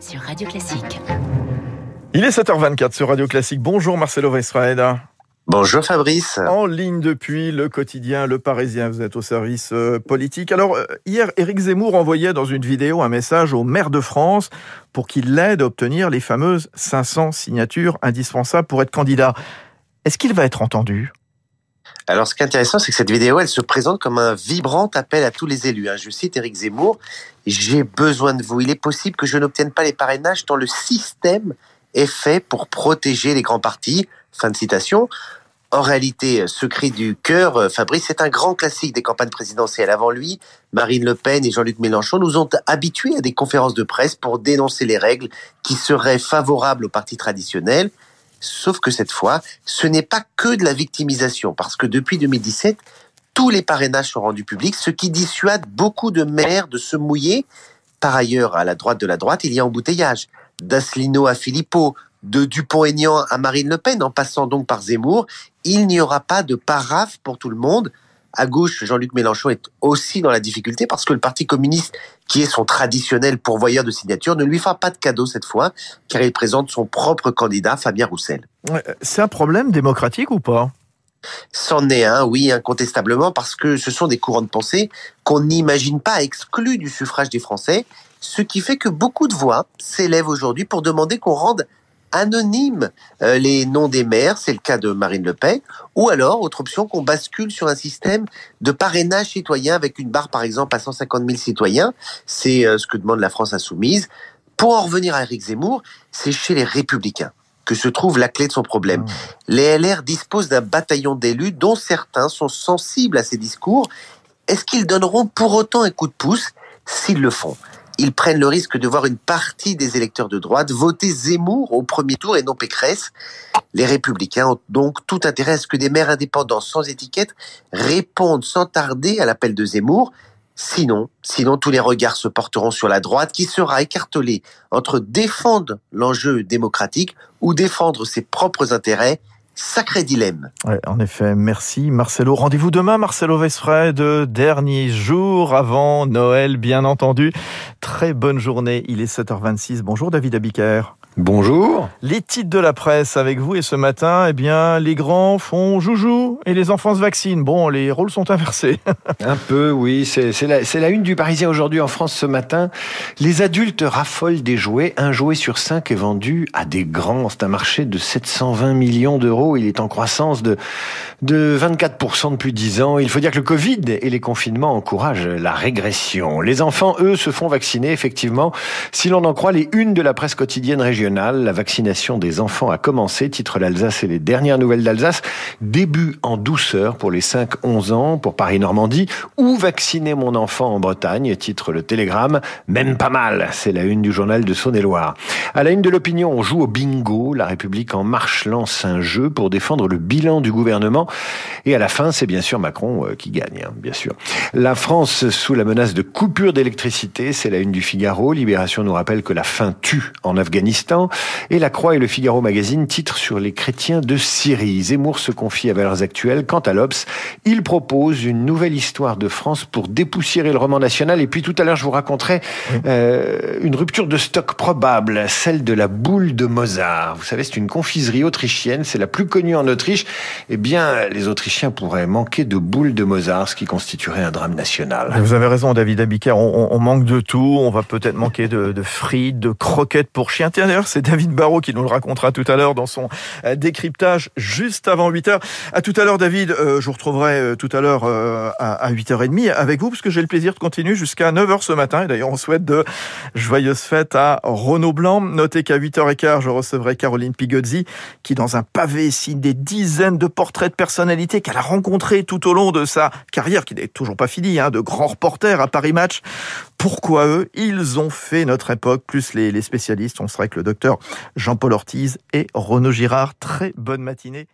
sur Radio Classique. Il est 7h24 sur Radio Classique. Bonjour Marcelo Weisfried. Bonjour Fabrice. En ligne depuis le quotidien Le Parisien, vous êtes au service euh, politique. Alors euh, hier, Éric Zemmour envoyait dans une vidéo un message au maire de France pour qu'il l'aide à obtenir les fameuses 500 signatures indispensables pour être candidat. Est-ce qu'il va être entendu? Alors, ce qui est intéressant, c'est que cette vidéo, elle se présente comme un vibrant appel à tous les élus. Hein. Je cite Éric Zemmour J'ai besoin de vous. Il est possible que je n'obtienne pas les parrainages tant le système est fait pour protéger les grands partis. Fin de citation. En réalité, ce cri du cœur, euh, Fabrice, c'est un grand classique des campagnes présidentielles. Avant lui, Marine Le Pen et Jean-Luc Mélenchon nous ont habitués à des conférences de presse pour dénoncer les règles qui seraient favorables aux partis traditionnels. Sauf que cette fois, ce n'est pas que de la victimisation, parce que depuis 2017, tous les parrainages sont rendus publics, ce qui dissuade beaucoup de maires de se mouiller. Par ailleurs, à la droite de la droite, il y a embouteillage. D'Asselineau à Philippot, de Dupont-Aignan à Marine Le Pen, en passant donc par Zemmour, il n'y aura pas de paraphe pour tout le monde. À gauche, Jean-Luc Mélenchon est aussi dans la difficulté parce que le Parti communiste, qui est son traditionnel pourvoyeur de signatures, ne lui fera pas de cadeau cette fois, car il présente son propre candidat, Fabien Roussel. C'est un problème démocratique ou pas? C'en est un, oui, incontestablement, parce que ce sont des courants de pensée qu'on n'imagine pas exclus du suffrage des Français, ce qui fait que beaucoup de voix s'élèvent aujourd'hui pour demander qu'on rende anonyme euh, les noms des maires, c'est le cas de Marine Le Pen, ou alors, autre option, qu'on bascule sur un système de parrainage citoyen avec une barre, par exemple, à 150 000 citoyens. C'est euh, ce que demande la France insoumise. Pour en revenir à Eric Zemmour, c'est chez les Républicains que se trouve la clé de son problème. Mmh. Les LR disposent d'un bataillon d'élus dont certains sont sensibles à ces discours. Est-ce qu'ils donneront pour autant un coup de pouce? S'ils le font ils prennent le risque de voir une partie des électeurs de droite voter Zemmour au premier tour et non Pécresse. Les républicains ont donc tout intérêt à ce que des maires indépendants sans étiquette répondent sans tarder à l'appel de Zemmour. Sinon, sinon tous les regards se porteront sur la droite qui sera écartelée entre défendre l'enjeu démocratique ou défendre ses propres intérêts Sacré dilemme. En effet, merci Marcelo. Rendez-vous demain, Marcelo Vesfred, dernier jour avant Noël, bien entendu. Très bonne journée, il est 7h26. Bonjour David Abiker. Bonjour. Les titres de la presse avec vous et ce matin, eh bien, les grands font joujou et les enfants se vaccinent. Bon, les rôles sont inversés. Un peu, oui. C'est la, la, une du Parisien aujourd'hui en France ce matin. Les adultes raffolent des jouets. Un jouet sur cinq est vendu à des grands. C'est un marché de 720 millions d'euros. Il est en croissance de, de 24% depuis 10 ans. Il faut dire que le Covid et les confinements encouragent la régression. Les enfants, eux, se font vacciner, effectivement. Si l'on en croit les unes de la presse quotidienne régionale, la vaccination des enfants a commencé, titre l'Alsace et les dernières nouvelles d'Alsace. Début en douceur pour les 5-11 ans, pour Paris-Normandie. Où vacciner mon enfant en Bretagne, titre le Télégramme. Même pas mal, c'est la une du journal de Saône-et-Loire. À la une de l'opinion, on joue au bingo. La République en marche lance un jeu pour défendre le bilan du gouvernement. Et à la fin, c'est bien sûr Macron euh, qui gagne, hein, bien sûr. La France sous la menace de coupure d'électricité, c'est la une du Figaro. Libération nous rappelle que la faim tue en Afghanistan. Et La Croix et le Figaro Magazine titrent sur les chrétiens de Syrie. Zemmour se confie à Valeurs Actuelles. Quant à l'Obs, il propose une nouvelle histoire de France pour dépoussiérer le roman national. Et puis tout à l'heure, je vous raconterai euh, une rupture de stock probable, celle de la boule de Mozart. Vous savez, c'est une confiserie autrichienne, c'est la plus connue en Autriche. Eh bien, les Autrichiens pourraient manquer de boule de Mozart, ce qui constituerait un drame national. Vous avez raison, David Abiker, on, on, manque de tout. On va peut-être manquer de, de frites, de croquettes pour chiens. D'ailleurs, c'est David Barrault qui nous le racontera tout à l'heure dans son euh, décryptage juste avant 8 h À tout à l'heure, David. Euh, je vous retrouverai euh, tout à l'heure à 8h30 avec vous parce que j'ai le plaisir de continuer jusqu'à 9h ce matin. Et d'ailleurs, on souhaite de joyeuses fêtes à Renaud Blanc. Notez qu'à 8h15, je recevrai Caroline Pigozzi qui, dans un pavé, signe des dizaines de portraits de personnalités qu'elle a rencontrés tout au long de sa carrière, qui n'est toujours pas finie, hein, de grands reporters à Paris Match. Pourquoi eux Ils ont fait notre époque, plus les, spécialistes. On serait que le docteur Jean-Paul Ortiz et Renaud Girard. Très bonne matinée.